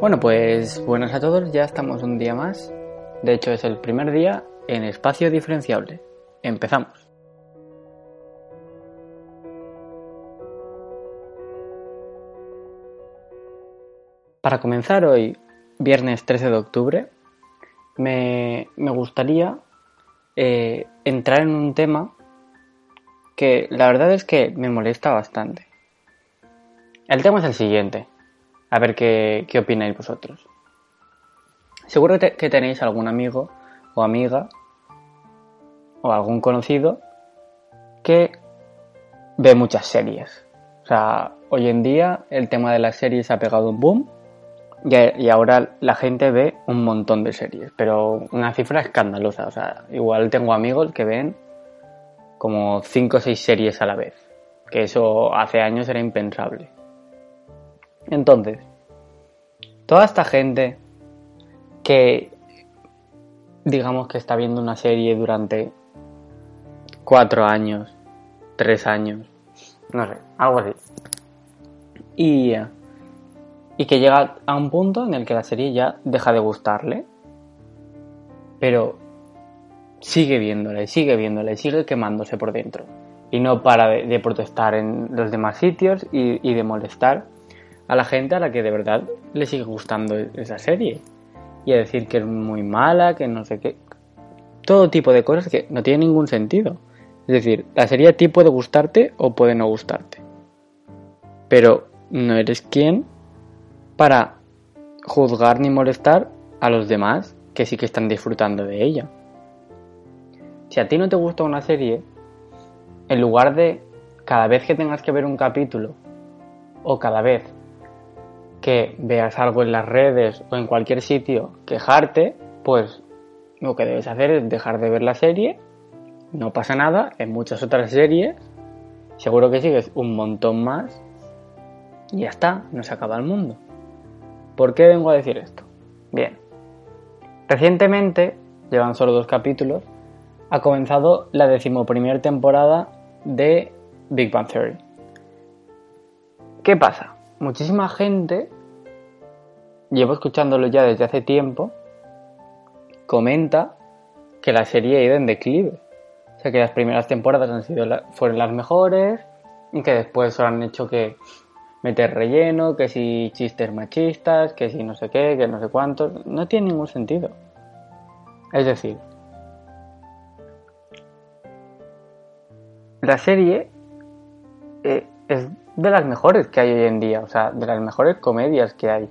Bueno, pues buenas a todos, ya estamos un día más. De hecho, es el primer día en espacio diferenciable. Empezamos. Para comenzar hoy, viernes 13 de octubre, me, gustaría eh, entrar en un tema que la verdad es que me molesta bastante. El tema es el siguiente. A ver qué, opináis vosotros. Seguro que tenéis algún amigo o amiga o algún conocido que ve muchas series. O sea, hoy en día el tema de las series ha pegado un boom y, ahora la gente ve un montón de series, pero una cifra escandalosa. O sea, igual tengo amigos que ven como 5 o 6 series a la vez, que eso hace años era impensable. Entonces, toda esta gente que digamos que está viendo una serie durante cuatro años, tres años, no sé, algo así. Y, y que llega a un punto en el que la serie ya deja de gustarle, pero sigue viéndole, sigue viéndole, sigue quemándose por dentro. Y no para de, protestar en los demás sitios y, y de molestar a la gente a la que de verdad le sigue gustando esa serie. Y a decir que es muy mala, que no sé qué. Todo tipo de cosas que no tienen ningún sentido. Es decir, la serie a ti puede gustarte o puede no gustarte. Pero no eres quien para juzgar ni molestar a los demás que sí que están disfrutando de ella. Si a ti no te gusta una serie, en lugar de cada vez que tengas que ver un capítulo o cada vez que veas algo en las redes o en cualquier sitio quejarte, pues lo que debes hacer es dejar de ver la serie, no pasa nada, en muchas otras series seguro que sigues un montón más y ya está, no se acaba el mundo. ¿Por qué vengo a decir esto? Bien, recientemente, llevan solo dos capítulos, ha comenzado la decimoprimera temporada de Big Bang Theory. ¿Qué pasa? Muchísima gente, llevo escuchándolo ya desde hace tiempo, comenta que la serie ha ido en declive. O sea, que las primeras temporadas han sido fueron las mejores y que después solo han hecho que meter relleno, que si chistes machistas, que si no sé qué, que no sé cuántos. No tiene ningún sentido. Es decir, la serie eh, es de las mejores que hay hoy en día, o sea, de las mejores comedias que hay.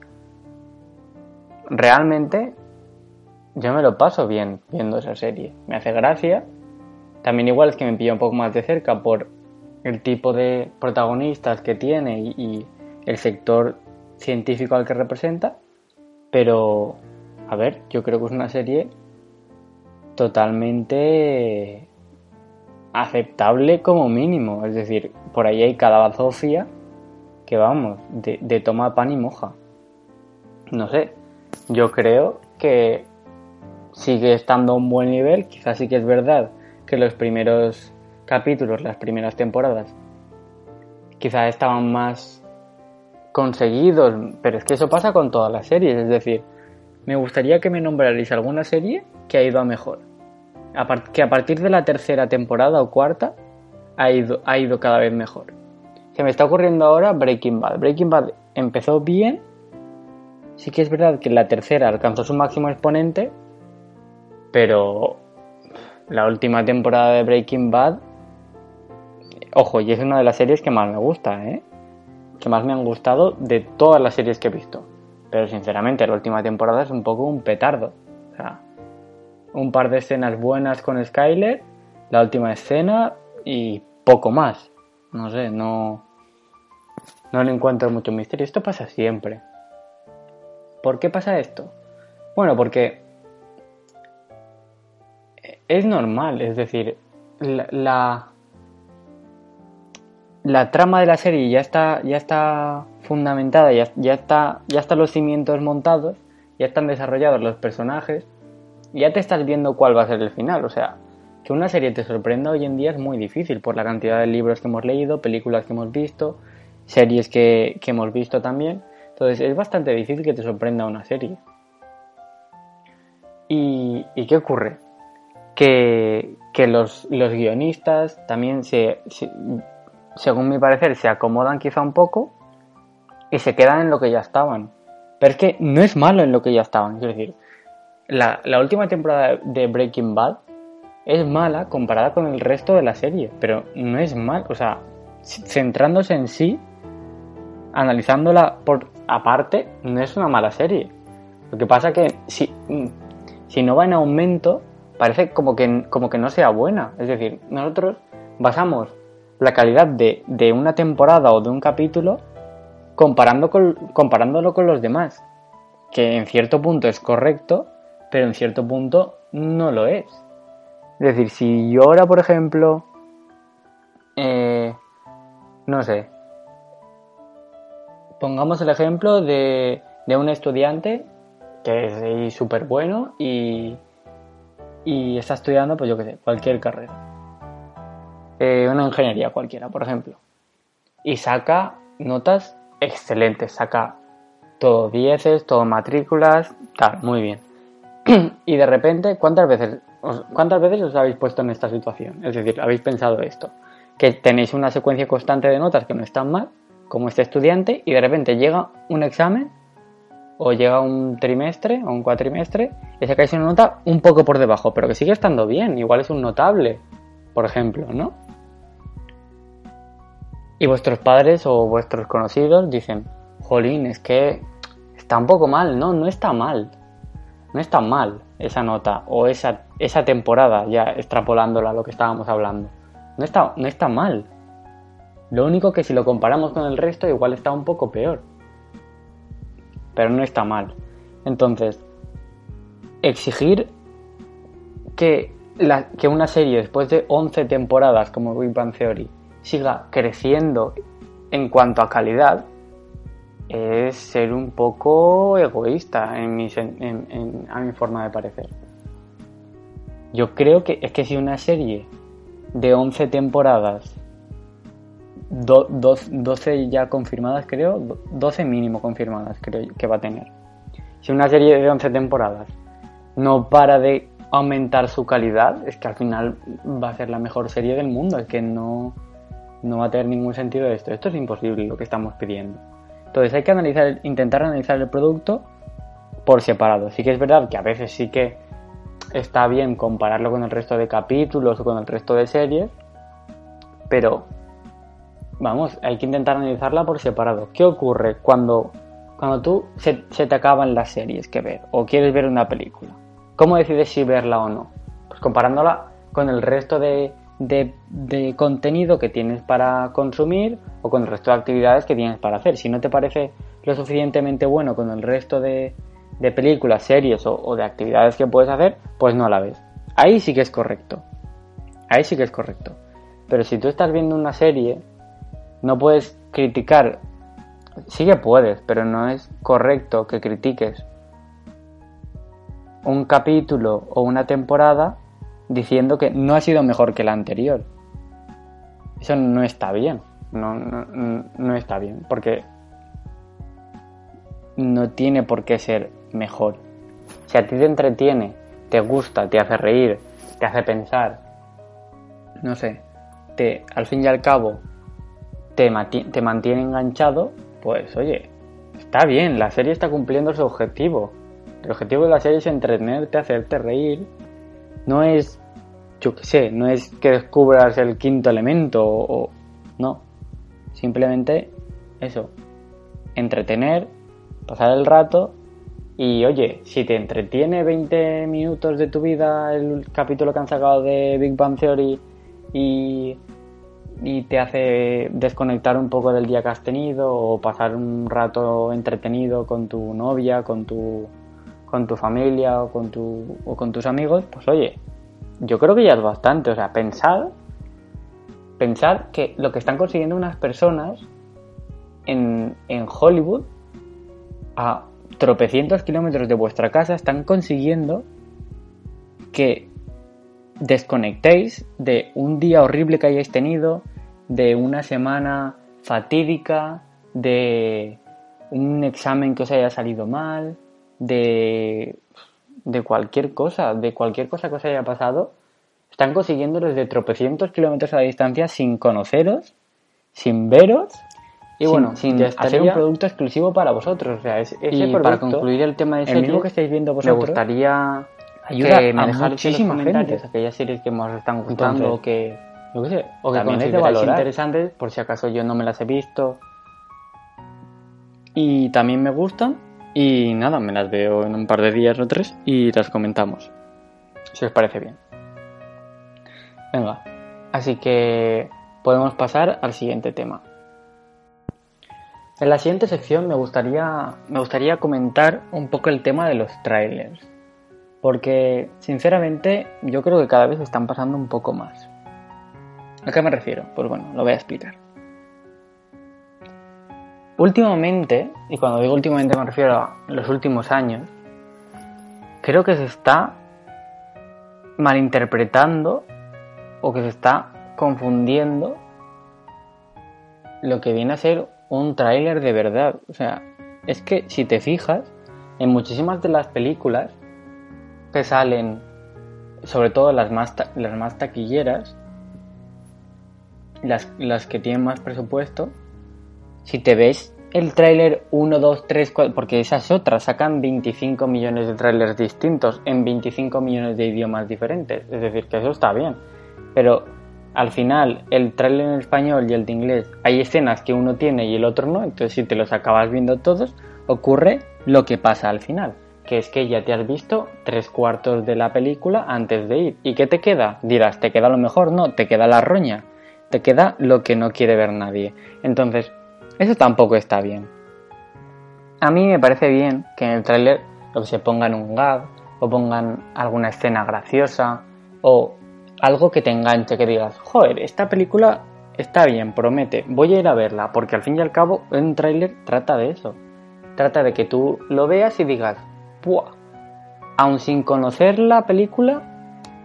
Realmente yo me lo paso bien viendo esa serie, me hace gracia. También igual es que me pilla un poco más de cerca por el tipo de protagonistas que tiene y, el sector científico al que representa, pero a ver, yo creo que es una serie totalmente aceptable como mínimo. Es decir, por ahí hay cada Sofía que vamos, de, toma pan y moja. No sé, yo creo que sigue estando a un buen nivel. Quizás sí que es verdad que los primeros capítulos, las primeras temporadas, quizás estaban más conseguidos, pero es que eso pasa con todas las series. Es decir, me gustaría que me nombrarais alguna serie que ha ido a mejor que a partir de la tercera temporada o cuarta ha ido, ha ido cada vez mejor. Se me está ocurriendo ahora Breaking Bad. Breaking Bad empezó bien. Sí que es verdad que la tercera alcanzó su máximo exponente, pero la última temporada de Breaking Bad, ojo, y es una de las series que más me gusta, ¿eh? que más me han gustado de todas las series que he visto. Pero sinceramente, la última temporada es un poco un petardo. O sea, un par de escenas buenas con Skyler, la última escena y poco más. No sé, no, no le encuentro mucho misterio. Esto pasa siempre. ¿Por qué pasa esto? Bueno, porque es normal, es decir, la, la, trama de la serie ya está, ya está fundamentada, ya, ya, está, ya están los cimientos montados, ya están desarrollados los personajes, ya te estás viendo cuál va a ser el final. O sea, que una serie te sorprenda hoy en día es muy difícil por la cantidad de libros que hemos leído, películas que hemos visto, series que, que hemos visto también. Entonces es bastante difícil que te sorprenda una serie. ¿Y, ¿y qué ocurre? Que, que los, los, guionistas también se, según mi parecer, se acomodan quizá un poco y se quedan en lo que ya estaban. Pero es que no es malo en lo que ya estaban. Es decir, la, la última temporada de Breaking Bad es mala comparada con el resto de la serie, pero no es mal, o sea, centrándose en sí, analizándola por aparte, no es una mala serie. Lo que pasa que si, si no va en aumento, parece como que, como que no sea buena. Es decir, nosotros basamos la calidad de, de una temporada o de un capítulo comparando con, comparándolo con los demás. Que en cierto punto es correcto, pero en cierto punto no lo es. Es decir, si yo ahora, por ejemplo, eh, no sé, pongamos el ejemplo de, de un estudiante que es súper bueno y, y está estudiando, pues yo qué sé, cualquier carrera. Eh, una ingeniería cualquiera, por ejemplo. Y saca notas excelentes, saca todo dieces, todo matrículas, tal, muy bien. y de repente, ¿cuántas veces, ¿cuántas veces os habéis puesto en esta situación? Es decir, habéis pensado esto, que tenéis una secuencia constante de notas que no están mal, como este estudiante, y de repente llega un examen o llega un trimestre o un cuatrimestre y sacáis una nota un poco por debajo, pero que sigue estando bien, igual es un notable, por ejemplo, ¿no? Y vuestros padres o vuestros conocidos dicen, jolín, es que está un poco mal, no, no está mal, no está mal esa nota o esa, esa temporada, ya extrapolándola a lo que estábamos hablando, no está, no está mal. Lo único que si lo comparamos con el resto igual está un poco peor pero no está mal. Entonces, exigir que, la, que una serie después de 11 temporadas como Big Bang Theory siga creciendo en cuanto a calidad es ser un poco egoísta en mi, a mi forma de parecer. Yo creo que es que si una serie de 11 temporadas 12 ya confirmadas, creo. 12 mínimo confirmadas, creo que va a tener. Si una serie de 11 temporadas no para de aumentar su calidad, es que al final va a ser la mejor serie del mundo. Es que no, no va a tener ningún sentido esto. Esto es imposible lo que estamos pidiendo. Entonces hay que analizar, intentar analizar el producto por separado. Sí que es verdad que a veces sí que está bien compararlo con el resto de capítulos o con el resto de series, pero vamos, hay que intentar analizarla por separado. ¿Qué ocurre cuando, cuando tú se, te acaban las series que ver o quieres ver una película? ¿Cómo decides si verla o no? Pues comparándola con el resto de, de, contenido que tienes para consumir o con el resto de actividades que tienes para hacer. Si no te parece lo suficientemente bueno con el resto de, de películas, series o, o de actividades que puedes hacer, pues no la ves. Ahí sí que es correcto. Ahí sí que es correcto. Pero si tú estás viendo una serie no puedes criticar, sí que puedes, pero no es correcto que critiques un capítulo o una temporada diciendo que no ha sido mejor que la anterior. Eso no está bien, no, no, no está bien, porque no tiene por qué ser mejor. Si a ti te entretiene, te gusta, te hace reír, te hace pensar, no sé, te, al fin y al cabo te, mantiene enganchado, pues oye, está bien, la serie está cumpliendo su objetivo. El objetivo de la serie es entretenerte, hacerte reír. No es, yo qué sé, no es que descubras el quinto elemento o, no. Simplemente eso, entretener, pasar el rato y oye, si te entretiene 20 minutos de tu vida el capítulo que han sacado de Big Bang Theory y y te hace desconectar un poco del día que has tenido o pasar un rato entretenido con tu novia, con tu, con tu familia o con, tu, o con tus amigos, pues oye, yo creo que ya es bastante. O sea, pensar, pensar que lo que están consiguiendo unas personas en, en Hollywood a tropecientos kilómetros de vuestra casa están consiguiendo que desconectéis de un día horrible que hayáis tenido, de una semana fatídica, de un examen que os haya salido mal, de, de cualquier cosa, de cualquier cosa que os haya pasado, están consiguiendo desde tropecientos kilómetros a la distancia sin conoceros, sin veros y bueno, sin hacer un producto exclusivo para vosotros. O sea, ese y para concluir el tema de series, el mismo que estáis viendo vosotros, me gustaría ayuda que me a muchísima gente. aquellas series que más os están gustando o que yo qué sé, o que también de valorar. interesantes, por si acaso yo no me las he visto. Y también me gustan y nada, me las veo en un par de días o tres y las comentamos. Si os parece bien. Venga, así que podemos pasar al siguiente tema. En la siguiente sección me gustaría, me gustaría comentar un poco el tema de los trailers. Porque, sinceramente, yo creo que cada vez están pasando un poco más. ¿A qué me refiero? Pues bueno, lo voy a explicar. Últimamente, y cuando digo últimamente me refiero a los últimos años, creo que se está malinterpretando o que se está confundiendo lo que viene a ser un tráiler de verdad. O sea, es que si te fijas, en muchísimas de las películas que salen, sobre todo las más, las taquilleras, las, las que tienen más presupuesto, si te ves el tráiler 1, 2, 3, 4, porque esas otras sacan 25 millones de trailers distintos en 25 millones de idiomas diferentes. Es decir, que eso está bien. Pero al final, el tráiler en español y el de inglés, hay escenas que uno tiene y el otro no. Entonces, si te los acabas viendo todos, ocurre lo que pasa al final que es que ya te has visto tres cuartos de la película antes de ir. ¿Y qué te queda? Dirás, ¿te queda lo mejor? No, te queda la roña. Te queda lo que no quiere ver nadie. Entonces, eso tampoco está bien. A mí me parece bien que en el tráiler se pongan un gag o pongan alguna escena graciosa o algo que te enganche, que digas, joder, esta película está bien, promete, voy a ir a verla, porque al fin y al cabo un tráiler trata de eso. Trata de que tú lo veas y digas, ¡Buah! Aun sin conocer la película,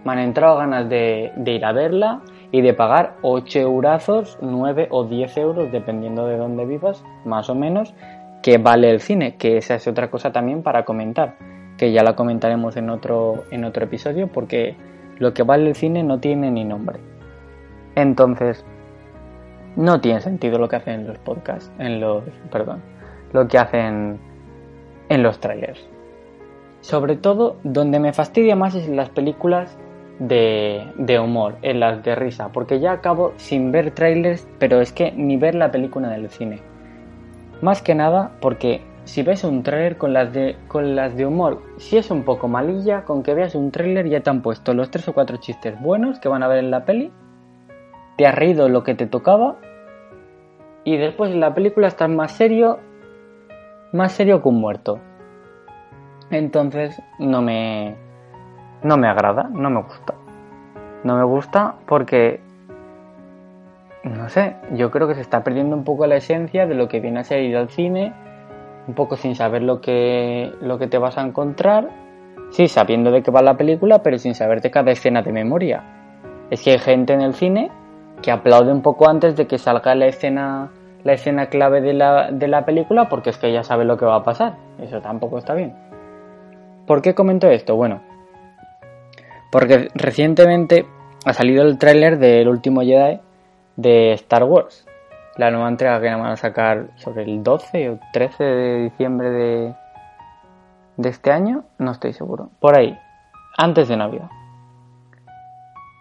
me han entrado ganas de, ir a verla y de pagar 8 eurazos, 9 o 10 euros, dependiendo de dónde vivas, más o menos, que vale el cine, que esa es otra cosa también para comentar, que ya la comentaremos en otro, en otro episodio, porque lo que vale el cine no tiene ni nombre. Entonces, no tiene sentido lo que hacen los podcasts, en los, perdón, lo que hacen en los trailers. Sobre todo, donde me fastidia más es en las películas de, humor, en las de risa, porque ya acabo sin ver trailers, pero es que ni ver la película del cine. Más que nada porque si ves un trailer con las de con las de humor, si es un poco malilla, con que veas un trailer ya te han puesto los tres o cuatro chistes buenos que van a ver en la peli, te has reído lo que te tocaba y después en la película estás más serio, más serio que un muerto. Entonces no me, no me agrada, no me gusta. No me gusta porque, no sé, yo creo que se está perdiendo un poco la esencia de lo que viene a ser ir al cine, un poco sin saber lo que, lo que te vas a encontrar, sí, sabiendo de qué va la película, pero sin saberte cada escena de memoria. Es que hay gente en el cine que aplaude un poco antes de que salga la escena la escena clave de la, de la película porque es que ya sabe lo que va a pasar. Eso tampoco está bien. ¿Por qué comento esto? Bueno, porque recientemente ha salido el tráiler del último Jedi de Star Wars. La nueva entrega que van a sacar sobre el 12 o 13 de diciembre de, de este año, no estoy seguro. Por ahí, antes de Navidad.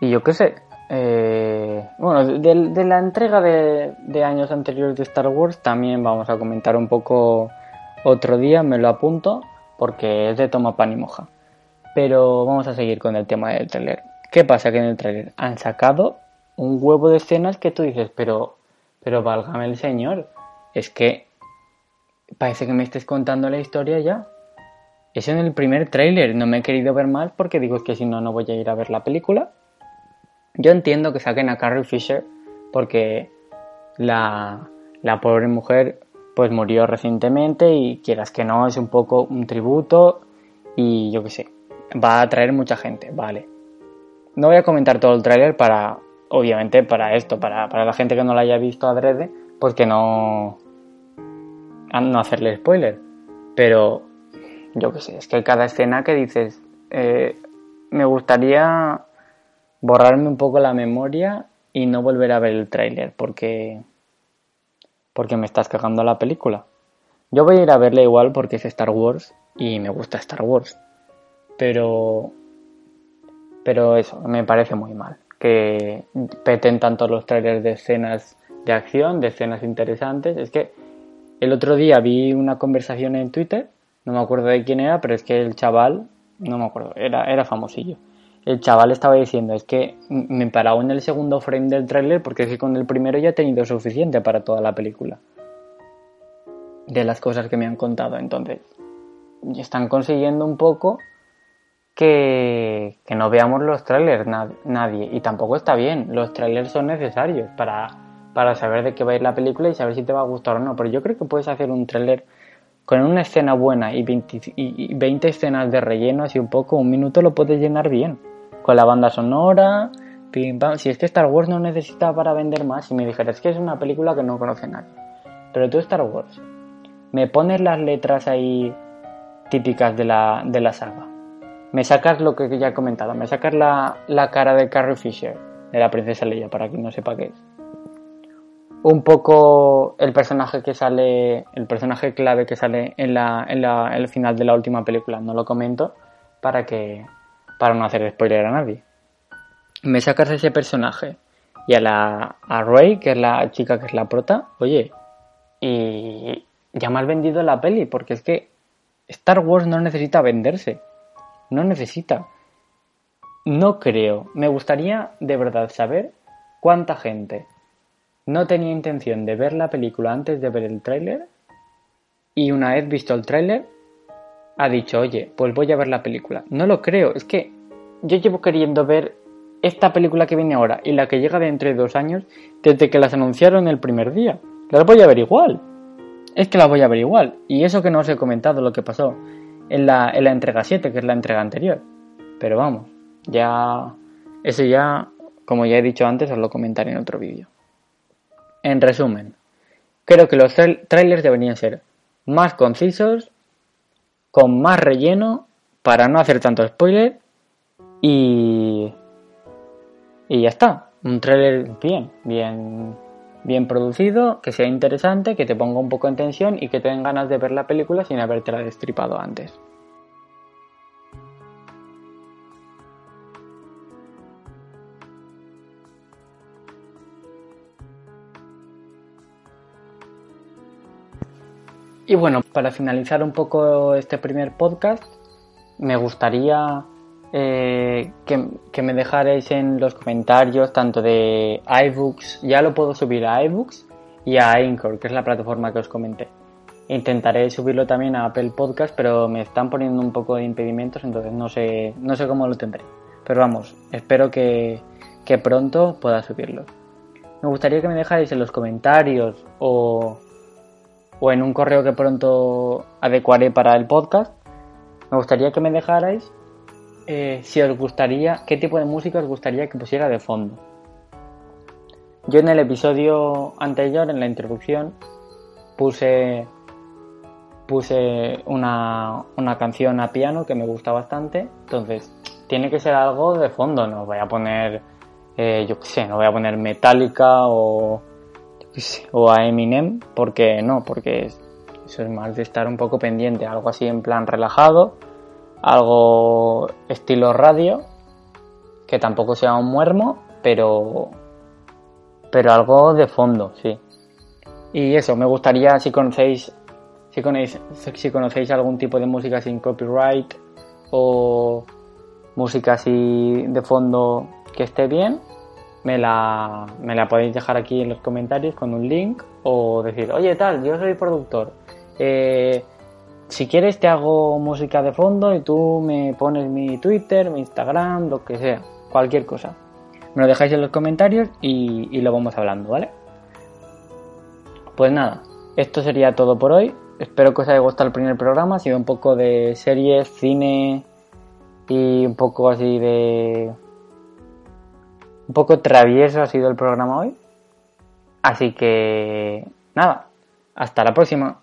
Y yo qué sé, eh, bueno, de, la entrega de, de, años anteriores de Star Wars también vamos a comentar un poco otro día, me lo apunto porque es de toma pan y moja. Pero vamos a seguir con el tema del trailer. ¿Qué pasa? Que en el trailer han sacado un huevo de escenas que tú dices, pero, pero válgame el señor, es que parece que me estés contando la historia ya. Es en el primer tráiler, no me he querido ver más porque digo que si no, no voy a ir a ver la película. Yo entiendo que saquen a Carrie Fisher porque la, la pobre mujer pues murió recientemente y quieras que no, es un poco un tributo y yo qué sé, va a atraer mucha gente, vale. No voy a comentar todo el tráiler para, obviamente, para esto, para, para la gente que no lo haya visto adrede, pues que no, no hacerle spoiler. Pero yo qué sé, es que cada escena que dices, eh, me gustaría borrarme un poco la memoria y no volver a ver el tráiler porque porque me estás cagando la película. Yo voy a ir a verla igual porque es Star Wars y me gusta Star Wars. Pero pero eso me parece muy mal que peten tanto los trailers de escenas de acción, de escenas interesantes, es que el otro día vi una conversación en Twitter, no me acuerdo de quién era, pero es que el chaval, no me acuerdo, era, era famosillo. El chaval estaba diciendo, es que me paraba en el segundo frame del tráiler porque es que con el primero ya he tenido suficiente para toda la película. De las cosas que me han contado. Entonces, están consiguiendo un poco que, no veamos los trailers nadie. Y tampoco está bien. Los trailers son necesarios para para saber de qué va a ir la película y saber si te va a gustar o no. Pero yo creo que puedes hacer un tráiler con una escena buena y 20, escenas de relleno, así un poco, un minuto lo puedes llenar bien. Con la banda sonora, pim pam. Si es que Star Wars no necesita para vender más, si me dijeras que es una película que no conoce nadie. Pero tú, Star Wars, me pones las letras ahí típicas de la, de la saga. Me sacas lo que ya he comentado, me sacas la, la cara de Carrie Fisher, de la princesa Leia, para quien no sepa qué es un poco el personaje que sale, el personaje clave que sale en, la, en, la, el final de la última película. No lo comento para que para no hacer spoiler a nadie. Me sacas ese personaje y a la a Ray, que es la chica que es la prota, oye, y ya me has vendido la peli, porque es que Star Wars no necesita venderse. No necesita. No creo. Me gustaría de verdad saber cuánta gente no tenía intención de ver la película antes de ver el tráiler y una vez visto el tráiler ha dicho, oye, pues voy a ver la película. No lo creo, es que yo llevo queriendo ver esta película que viene ahora y la que llega dentro de dos años desde que las anunciaron el primer día. Las voy a ver igual. Es que las voy a ver igual. Y eso que no os he comentado lo que pasó en la, en la entrega 7, que es la entrega anterior. Pero vamos, ya... Eso ya, como ya he dicho antes, os lo comentaré en otro vídeo. En resumen, creo que los trailers deberían ser más concisos, con más relleno, para no hacer tanto spoiler y y ya está. Un trailer bien, bien, bien producido, que sea interesante, que te ponga un poco en tensión y que te den ganas de ver la película sin haberte la destripado antes. Y bueno, para finalizar un poco este primer podcast, me gustaría eh, que, me dejarais en los comentarios tanto de iBooks, ya lo puedo subir a iBooks y a Anchor, que es la plataforma que os comenté. Intentaré subirlo también a Apple Podcast, pero me están poniendo un poco de impedimentos, entonces no sé, no sé cómo lo tendré. Pero vamos, espero que, que pronto pueda subirlo. Me gustaría que me dejarais en los comentarios o o en un correo que pronto adecuaré para el podcast, me gustaría que me dejarais eh, si os gustaría, qué tipo de música os gustaría que pusiera de fondo. Yo en el episodio anterior, en la introducción, puse puse una, una canción a piano que me gusta bastante, entonces tiene que ser algo de fondo, no voy a poner, eh, yo qué sé, no voy a poner Metallica o o a Eminem, porque no, porque eso es más de estar un poco pendiente, algo así en plan relajado, algo estilo radio, que tampoco sea un muermo, pero pero algo de fondo, sí. Y eso, me gustaría si conocéis si conocéis, si conocéis algún tipo de música sin copyright o música así de fondo que esté bien, me la, me la podéis dejar aquí en los comentarios con un link o decir, oye tal, yo soy productor. Eh, si quieres te hago música de fondo y tú me pones mi Twitter, mi Instagram, lo que sea, cualquier cosa. Me lo dejáis en los comentarios y, lo vamos hablando, ¿vale? Pues nada, esto sería todo por hoy. Espero que os haya gustado el primer programa. Ha sido un poco de series, cine y un poco así de... Un poco travieso ha sido el programa hoy. Así que... Nada, hasta la próxima.